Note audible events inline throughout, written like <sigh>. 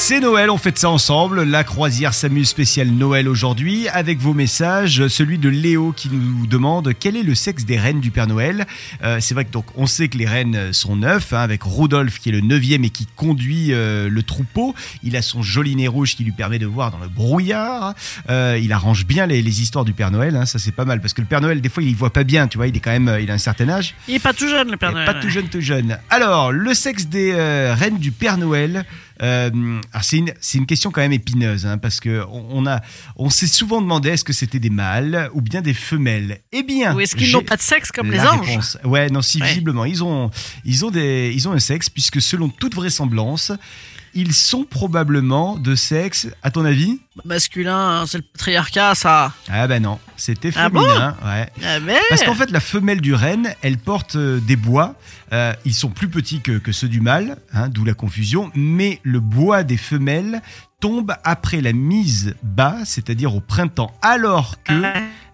C'est Noël, on fête ça ensemble. La croisière s'amuse spéciale Noël aujourd'hui avec vos messages. Celui de Léo qui nous demande quel est le sexe des reines du Père Noël. Euh, c'est vrai que donc on sait que les reines sont neuf, hein, avec Rodolphe qui est le neuvième et qui conduit euh, le troupeau. Il a son joli nez rouge qui lui permet de voir dans le brouillard. Euh, il arrange bien les, les histoires du Père Noël. hein, ça c'est pas mal parce que le Père Noël des fois il voit pas bien. Tu vois, il est quand même, euh, il a un certain âge. Il est pas tout jeune, le Père Noël. Pas tout jeune, tout jeune. Alors, le sexe des euh, reines du Père Noël. Euh, c'est une, c'est une question quand même épineuse, hein, parce que on, on a, on s'est souvent demandé est-ce que c'était des mâles ou bien des femelles. Eh bien, Ou est-ce qu'ils n'ont pas de sexe comme les anges réponse. Ouais, non, si Ouais. visiblement ils ont, ils ont des, ils ont un sexe, puisque selon toute vraisemblance, ils sont probablement de sexe. À ton avis Masculin, hein, c'est le patriarcat, ça. Ah ben non, c'était Ah bon féminin. ouais. Ah mais Parce qu'en fait, la femelle du renne, elle porte euh, des bois. Euh, ils sont plus petits que, que ceux du mâle, hein, d'où la confusion. Mais le bois des femelles tombe après la mise bas, c'est-à-dire au printemps, alors que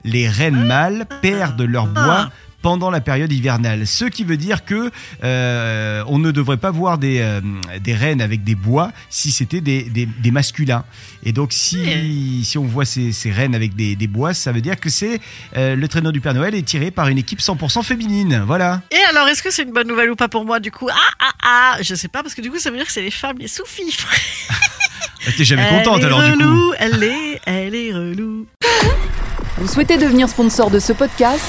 les rennes mâles perdent leur bois. Pendant la période hivernale, ce qui veut dire que euh, on ne devrait pas voir des, euh, des rennes avec des bois si c'était des, des, des masculins. Et donc si, si on voit ces, ces rennes avec des, des bois, ça veut dire que c'est euh, le traîneau du Père Noël est tiré par une équipe 100% féminine. Voilà. Et alors, est-ce que c'est une bonne nouvelle ou pas pour moi du coup? Ah ah ah Je sais pas, parce que du coup, ça veut dire que c'est les femmes, les sous-fifres. Ah, <laughs> T'es jamais Elle contente est alors du coup. Elle est, elle est relou. Vous souhaitez devenir sponsor de ce podcast?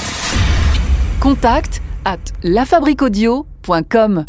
Contact à lafabriquaudio.com.